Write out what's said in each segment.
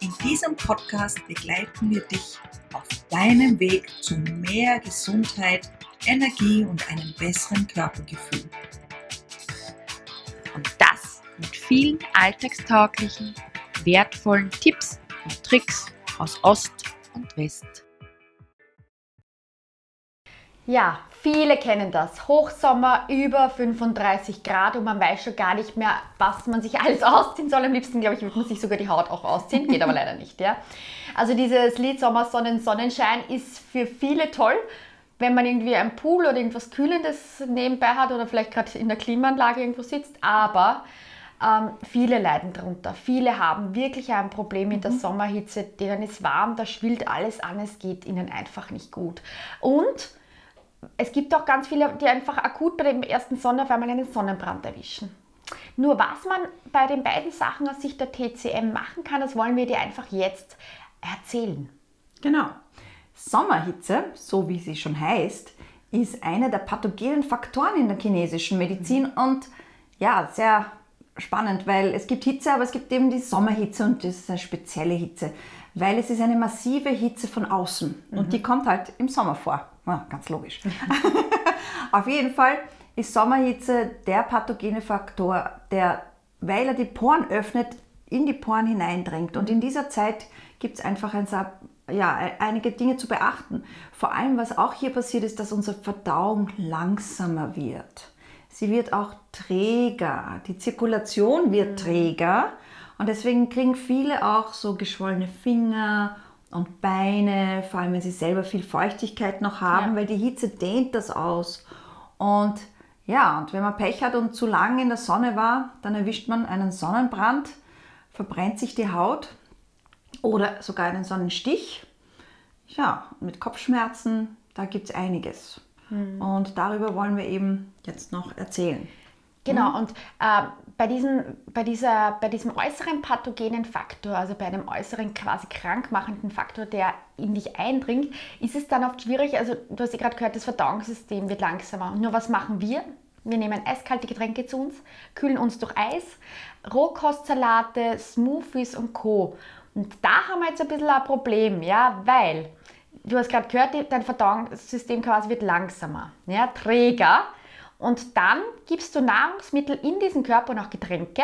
In diesem Podcast begleiten wir dich auf deinem Weg zu mehr Gesundheit, Energie und einem besseren Körpergefühl. Und das mit vielen alltagstauglichen, wertvollen Tipps und Tricks aus Ost und West. Ja, viele kennen das. Hochsommer über 35 Grad und man weiß schon gar nicht mehr, was man sich alles ausziehen soll. Am liebsten, glaube ich, würde man sich sogar die Haut auch ausziehen. Geht aber leider nicht. Ja? Also dieses Lied Sommersonnen, Sonnenschein ist für viele toll, wenn man irgendwie einen Pool oder irgendwas Kühlendes nebenbei hat oder vielleicht gerade in der Klimaanlage irgendwo sitzt. Aber ähm, viele leiden darunter. Viele haben wirklich ein Problem mit der mhm. Sommerhitze. Denen ist warm, da schwillt alles an, es geht ihnen einfach nicht gut. Und es gibt auch ganz viele, die einfach akut bei dem ersten Sonnenaufwärm einen Sonnenbrand erwischen. Nur was man bei den beiden Sachen aus Sicht der TCM machen kann, das wollen wir dir einfach jetzt erzählen. Genau. Sommerhitze, so wie sie schon heißt, ist einer der pathogenen Faktoren in der chinesischen Medizin mhm. und ja, sehr spannend, weil es gibt Hitze, aber es gibt eben die Sommerhitze und das ist eine spezielle Hitze, weil es ist eine massive Hitze von außen mhm. und die kommt halt im Sommer vor. Ja, ganz logisch. Auf jeden Fall ist Sommerhitze der pathogene Faktor, der, weil er die Poren öffnet, in die Poren hineindrängt. Und in dieser Zeit gibt es einfach ein, ja, einige Dinge zu beachten. Vor allem, was auch hier passiert, ist, dass unsere Verdauung langsamer wird. Sie wird auch träger. Die Zirkulation wird mhm. träger. Und deswegen kriegen viele auch so geschwollene Finger und Beine, vor allem wenn sie selber viel Feuchtigkeit noch haben, ja. weil die Hitze dehnt das aus. Und ja, und wenn man Pech hat und zu lange in der Sonne war, dann erwischt man einen Sonnenbrand, verbrennt sich die Haut oder sogar einen Sonnenstich. Ja, mit Kopfschmerzen, da gibt es einiges. Mhm. Und darüber wollen wir eben jetzt noch erzählen. Genau, mhm. und äh, bei, diesen, bei, dieser, bei diesem äußeren pathogenen Faktor, also bei einem äußeren quasi krankmachenden Faktor, der in dich eindringt, ist es dann oft schwierig, also du hast ja gerade gehört, das Verdauungssystem wird langsamer. Und nur was machen wir? Wir nehmen eiskalte Getränke zu uns, kühlen uns durch Eis, Rohkostsalate, Smoothies und Co. Und da haben wir jetzt ein bisschen ein Problem, ja, weil du hast gerade gehört, dein Verdauungssystem quasi wird langsamer, ja, träger. Und dann gibst du Nahrungsmittel in diesen Körper und auch Getränke,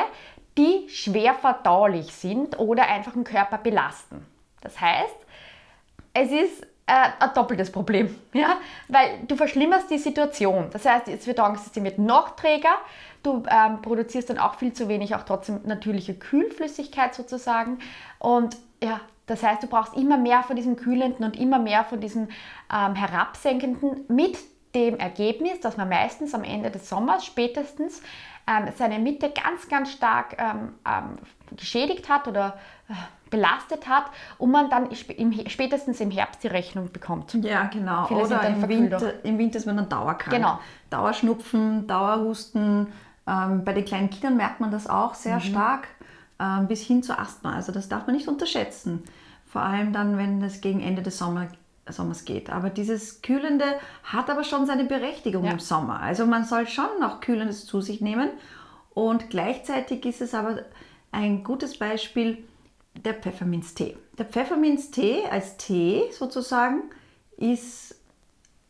die schwer verdaulich sind oder einfach den Körper belasten. Das heißt, es ist äh, ein doppeltes Problem, ja? weil du verschlimmerst die Situation. Das heißt, das Verdauungssystem wird noch träger, du ähm, produzierst dann auch viel zu wenig, auch trotzdem natürliche Kühlflüssigkeit sozusagen. Und ja, das heißt, du brauchst immer mehr von diesem kühlenden und immer mehr von diesem ähm, herabsenkenden mit dem Ergebnis, dass man meistens am Ende des Sommers spätestens ähm, seine Mitte ganz, ganz stark ähm, ähm, geschädigt hat oder äh, belastet hat und man dann im, spätestens im Herbst die Rechnung bekommt. Ja, genau. Viele oder im Winter, im Winter ist man dann dauerkrank. Genau. Dauerschnupfen, Dauerhusten. Ähm, bei den kleinen Kindern merkt man das auch sehr mhm. stark, ähm, bis hin zu Asthma. Also das darf man nicht unterschätzen. Vor allem dann, wenn es gegen Ende des Sommers geht. Aber dieses Kühlende hat aber schon seine Berechtigung ja. im Sommer. Also man soll schon noch Kühlendes zu sich nehmen. Und gleichzeitig ist es aber ein gutes Beispiel der Pfefferminztee. Der Pfefferminztee als Tee sozusagen ist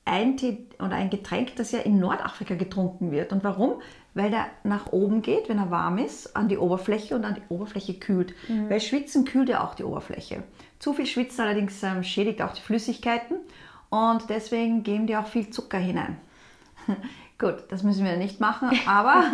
ein Tee oder ein Getränk, das ja in Nordafrika getrunken wird. Und warum? Weil der nach oben geht, wenn er warm ist, an die Oberfläche und an die Oberfläche kühlt. Mhm. Weil Schwitzen kühlt ja auch die Oberfläche. Zu viel Schwitzen allerdings ähm, schädigt auch die Flüssigkeiten und deswegen geben die auch viel Zucker hinein. Gut, das müssen wir nicht machen, aber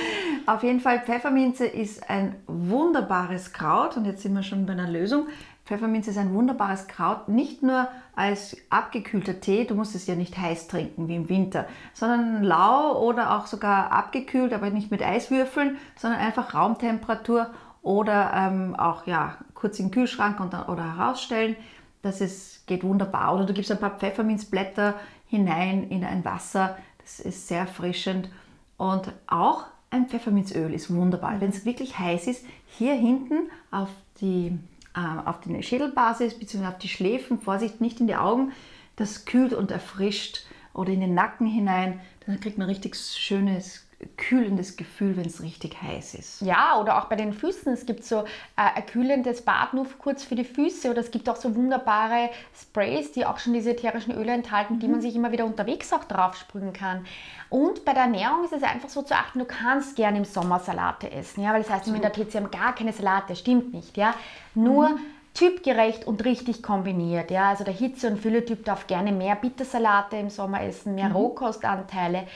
auf jeden Fall Pfefferminze ist ein wunderbares Kraut und jetzt sind wir schon bei einer Lösung. Pfefferminze ist ein wunderbares Kraut, nicht nur als abgekühlter Tee, du musst es ja nicht heiß trinken wie im Winter, sondern lau oder auch sogar abgekühlt, aber nicht mit Eiswürfeln, sondern einfach Raumtemperatur oder ähm, auch ja, kurz in den Kühlschrank und, oder herausstellen. Das ist, geht wunderbar. Oder du gibst ein paar Pfefferminzblätter hinein in ein Wasser. Das ist sehr erfrischend. Und auch ein Pfefferminzöl ist wunderbar. Wenn es wirklich heiß ist, hier hinten auf die, auf die Schädelbasis bzw. auf die Schläfen, Vorsicht, nicht in die Augen, das kühlt und erfrischt oder in den Nacken hinein, dann kriegt man richtig schönes kühlendes Gefühl, wenn es richtig heiß ist. Ja, oder auch bei den Füßen. Es gibt so äh, ein kühlendes Bad nur kurz für die Füße oder es gibt auch so wunderbare Sprays, die auch schon diese ätherischen Öle enthalten, mhm. die man sich immer wieder unterwegs auch drauf sprühen kann. Und bei der Ernährung ist es einfach so zu achten, du kannst gerne im Sommer Salate essen, ja, weil das heißt, im Winter TCM gar keine Salate, stimmt nicht, ja. Nur mhm typgerecht und richtig kombiniert. Ja? Also der Hitze- und Fülletyp darf gerne mehr Bittersalate im Sommer essen, mehr mhm. Rohkostanteile.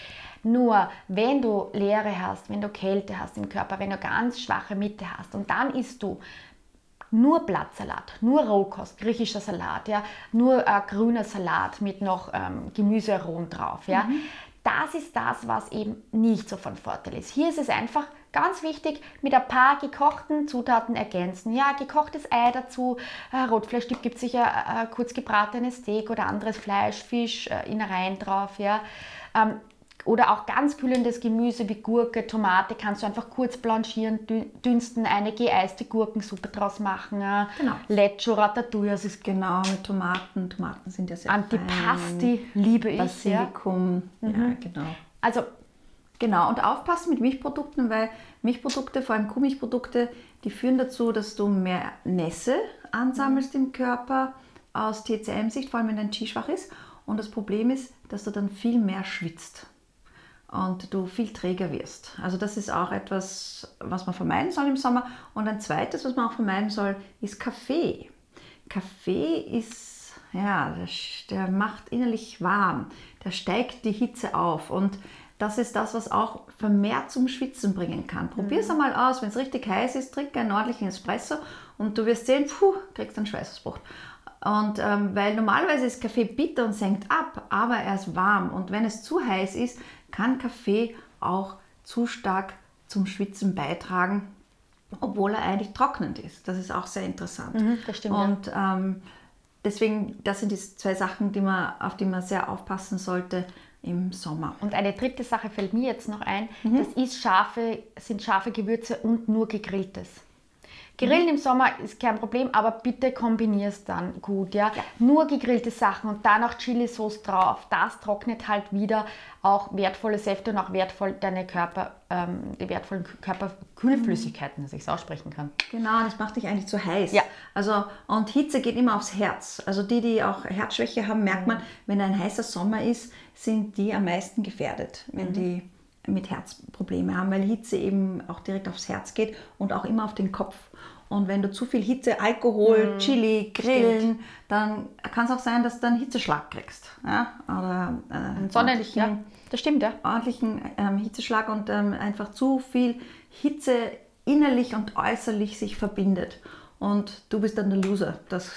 Nur wenn du Leere hast, wenn du Kälte hast im Körper, wenn du ganz schwache Mitte hast und dann isst du nur Blattsalat, nur Rohkost, griechischer Salat, ja, nur äh, grüner Salat mit noch ähm, Gemüsearomen drauf, ja. Mhm. Das ist das, was eben nicht so von Vorteil ist. Hier ist es einfach ganz wichtig, mit ein paar gekochten Zutaten ergänzen. Ja, gekochtes Ei dazu, äh, Rotfleischstück gibt sicher äh, kurz gebratenes Steak oder anderes Fleisch, Fisch, äh, Innereien drauf, ja. Ähm, oder auch ganz kühlendes Gemüse wie Gurke, Tomate kannst du einfach kurz blanchieren, dünsten, eine geeiste Gurkensuppe draus machen. Genau. Leccio, Ratatouille. Das ist genau, mit Tomaten. Tomaten sind ja sehr Antipasti fein. liebe ich. Basilikum, ja, mhm. ja genau. Also Genau, und aufpassen mit Milchprodukten, weil Milchprodukte, vor allem Kuhmilchprodukte, die führen dazu, dass du mehr Nässe ansammelst im Körper aus TCM-Sicht, vor allem wenn dein Qi schwach ist. Und das Problem ist, dass du dann viel mehr schwitzt und du viel träger wirst. Also das ist auch etwas, was man vermeiden soll im Sommer. Und ein zweites, was man auch vermeiden soll, ist Kaffee. Kaffee ist, ja, der, der macht innerlich warm, der steigt die Hitze auf und das ist das, was auch vermehrt zum Schwitzen bringen kann. Probier es mhm. einmal aus, wenn es richtig heiß ist, trink einen ordentlichen Espresso und du wirst sehen, puh, kriegst einen Schweißausbruch. Und ähm, weil normalerweise ist Kaffee bitter und senkt ab, aber er ist warm. Und wenn es zu heiß ist, kann Kaffee auch zu stark zum Schwitzen beitragen, obwohl er eigentlich trocknend ist. Das ist auch sehr interessant. Mhm, das stimmt. Und ähm, deswegen, das sind die zwei Sachen, die man, auf die man sehr aufpassen sollte im Sommer. Und eine dritte Sache fällt mir jetzt noch ein. Mhm. Das ist scharfe, sind scharfe Gewürze und nur gegrilltes. Grillen mhm. im Sommer ist kein Problem, aber bitte kombinier es dann gut, ja? ja? Nur gegrillte Sachen und dann auch Chili-Sauce drauf. Das trocknet halt wieder auch wertvolle Säfte und auch wertvoll deine Körper, ähm, die wertvollen Körperkühlflüssigkeiten, dass ich es aussprechen kann. Genau, das macht dich eigentlich zu heiß. Ja. Also, und Hitze geht immer aufs Herz. Also die, die auch Herzschwäche haben, merkt mhm. man, wenn ein heißer Sommer ist, sind die am meisten gefährdet, wenn mhm. die mit Herzprobleme haben, weil Hitze eben auch direkt aufs Herz geht und auch immer auf den Kopf. Und wenn du zu viel Hitze, Alkohol, mm, Chili, Grillen, stimmt. dann kann es auch sein, dass du einen Hitzeschlag kriegst. Ja? Oder äh, Sonnenlicht, ja. Das stimmt, ja. Ordentlichen ähm, Hitzeschlag und ähm, einfach zu viel Hitze innerlich und äußerlich sich verbindet und du bist dann der Loser. Das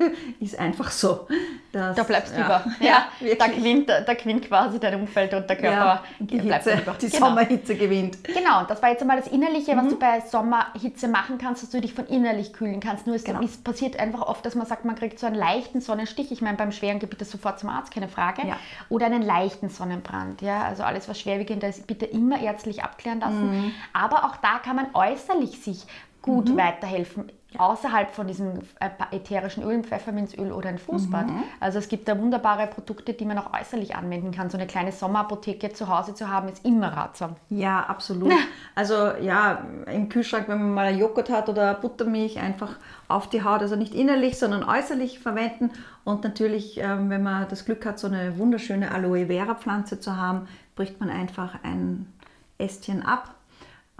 ist einfach so. Das, da bleibst du ja, über. Ja, ja da, gewinnt, da gewinnt quasi dein Umfeld und der Körper. Ja, die, Hitze, die genau. Sommerhitze gewinnt. Genau, das war jetzt einmal das Innerliche, was mhm. du bei Sommerhitze machen kannst, dass du dich von innerlich kühlen kannst. Nur es, genau. es passiert einfach oft, dass man sagt, man kriegt so einen leichten Sonnenstich. Ich meine, beim schweren Gebiet ist sofort zum Arzt, keine Frage. Ja. Oder einen leichten Sonnenbrand. Ja? Also alles, was schwerwiegend ist, bitte immer ärztlich abklären lassen. Mhm. Aber auch da kann man äußerlich sich gut mhm. weiterhelfen außerhalb von diesem äh, ätherischen Öl, Pfefferminzöl oder ein Fußbad. Mhm. Also es gibt da wunderbare Produkte, die man auch äußerlich anwenden kann. So eine kleine Sommerapotheke zu Hause zu haben, ist immer ratsam. Ja, absolut. also ja, im Kühlschrank, wenn man mal Joghurt hat oder Buttermilch, einfach auf die Haut, also nicht innerlich, sondern äußerlich verwenden. Und natürlich, ähm, wenn man das Glück hat, so eine wunderschöne Aloe Vera Pflanze zu haben, bricht man einfach ein Ästchen ab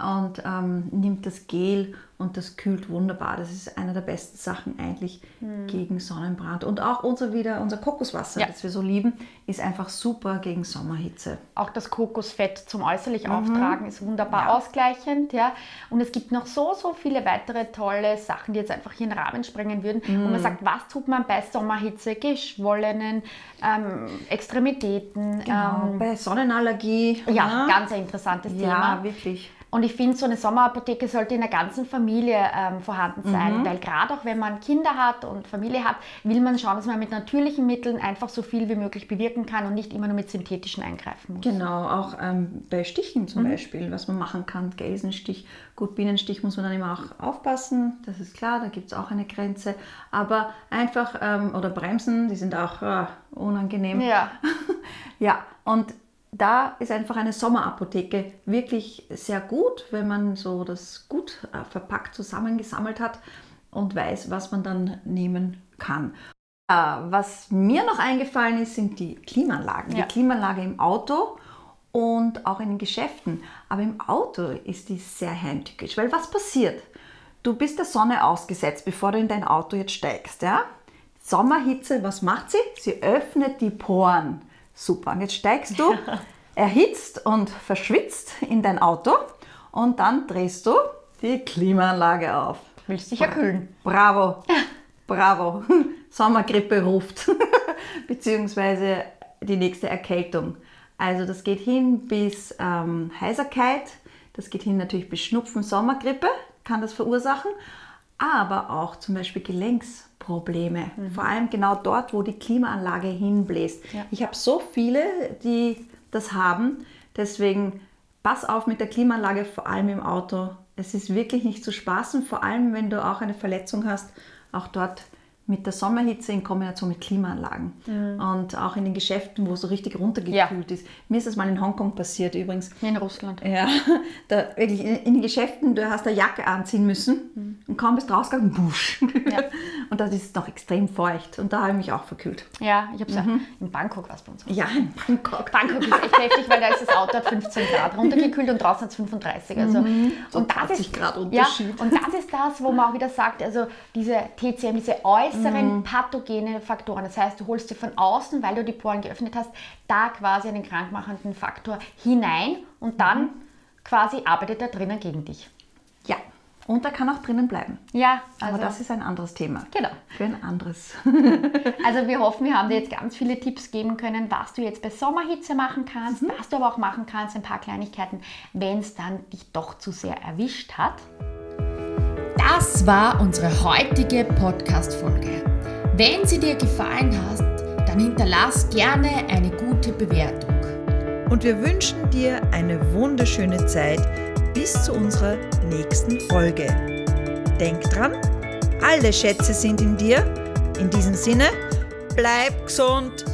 und ähm, nimmt das Gel und das kühlt wunderbar. Das ist eine der besten Sachen eigentlich mhm. gegen Sonnenbrand. Und auch unser wieder unser Kokoswasser, ja. das wir so lieben, ist einfach super gegen Sommerhitze. Auch das Kokosfett zum äußerlich mhm. auftragen ist wunderbar ja. ausgleichend, ja. Und es gibt noch so so viele weitere tolle Sachen, die jetzt einfach hier in den Rahmen sprengen würden. Mhm. Und man sagt, was tut man bei Sommerhitze, geschwollenen ähm, Extremitäten, genau. ähm, bei Sonnenallergie. Ja, ja, ganz ein interessantes Thema. Ja, wirklich Und ich finde, so eine Sommerapotheke sollte in der ganzen Familie ähm, vorhanden sein, Mhm. weil gerade auch wenn man Kinder hat und Familie hat, will man schauen, dass man mit natürlichen Mitteln einfach so viel wie möglich bewirken kann und nicht immer nur mit synthetischen eingreifen muss. Genau, auch ähm, bei Stichen Mhm. zum Beispiel, was man machen kann. Gelsenstich, gut, Bienenstich muss man dann immer auch aufpassen, das ist klar, da gibt es auch eine Grenze. Aber einfach, ähm, oder Bremsen, die sind auch äh, unangenehm. Ja. Ja, und da ist einfach eine Sommerapotheke wirklich sehr gut, wenn man so das gut äh, verpackt zusammengesammelt hat und weiß, was man dann nehmen kann. Äh, was mir noch eingefallen ist, sind die Klimaanlagen. Ja. Die Klimaanlage im Auto und auch in den Geschäften. Aber im Auto ist die sehr heimtückisch, weil was passiert? Du bist der Sonne ausgesetzt, bevor du in dein Auto jetzt steigst, ja? Sommerhitze, was macht sie? Sie öffnet die Poren. Super. Und jetzt steigst du erhitzt und verschwitzt in dein Auto und dann drehst du die Klimaanlage auf. Willst dich erkühlen. Bravo, bravo. Sommergrippe ruft, beziehungsweise die nächste Erkältung. Also das geht hin bis ähm, Heiserkeit, das geht hin natürlich bis Schnupfen, Sommergrippe, kann das verursachen, aber auch zum Beispiel Gelenksprobleme. Vor allem genau dort, wo die Klimaanlage hinbläst. Ja. Ich habe so viele, die das haben, deswegen pass auf mit der Klimaanlage, vor allem im Auto. Es ist wirklich nicht zu spaßen, vor allem wenn du auch eine Verletzung hast, auch dort mit der Sommerhitze in Kombination mit Klimaanlagen. Und auch in den Geschäften, wo es so richtig runtergekühlt ist. Mir ist das mal in Hongkong passiert übrigens. In Russland. Ja, da wirklich in, in den Geschäften, du hast eine Jacke anziehen müssen und kaum bist rausgegangen, busch. Ja. Das ist noch extrem feucht und da habe ich mich auch verkühlt. Ja, ich habe es ja in Bangkok was bei uns. Ja, in Bangkok. Bangkok ist echt heftig, weil da ist das Auto hat 15 Grad runtergekühlt und draußen hat es 35. Also, So und das 20 ist, Grad ja, Unterschied. und das ist das, wo man auch wieder sagt, also diese TCM, diese äußeren pathogene Faktoren. Das heißt, du holst dir von außen, weil du die Poren geöffnet hast, da quasi einen krankmachenden Faktor hinein und dann quasi arbeitet er drinnen gegen dich. Und er kann auch drinnen bleiben. Ja, also, Aber das ist ein anderes Thema. genau. Für ein anderes. Also wir hoffen, wir haben dir jetzt ganz viele Tipps geben können, was du jetzt bei Sommerhitze machen kannst, was du aber auch machen kannst, ein paar Kleinigkeiten, wenn es dann dich doch zu sehr erwischt hat. Das war unsere heutige Podcast-Folge. Wenn sie dir gefallen hat, dann hinterlass gerne eine gute Bewertung. Und wir wünschen dir eine wunderschöne Zeit bis zu unserer nächsten Folge. Denk dran, alle Schätze sind in dir. In diesem Sinne, bleib gesund,